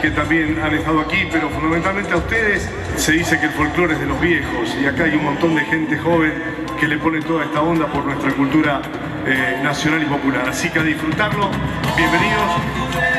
que también han estado aquí, pero fundamentalmente a ustedes se dice que el folclore es de los viejos y acá hay un montón de gente joven que le pone toda esta onda por nuestra cultura eh, nacional y popular. Así que a disfrutarlo, bienvenidos.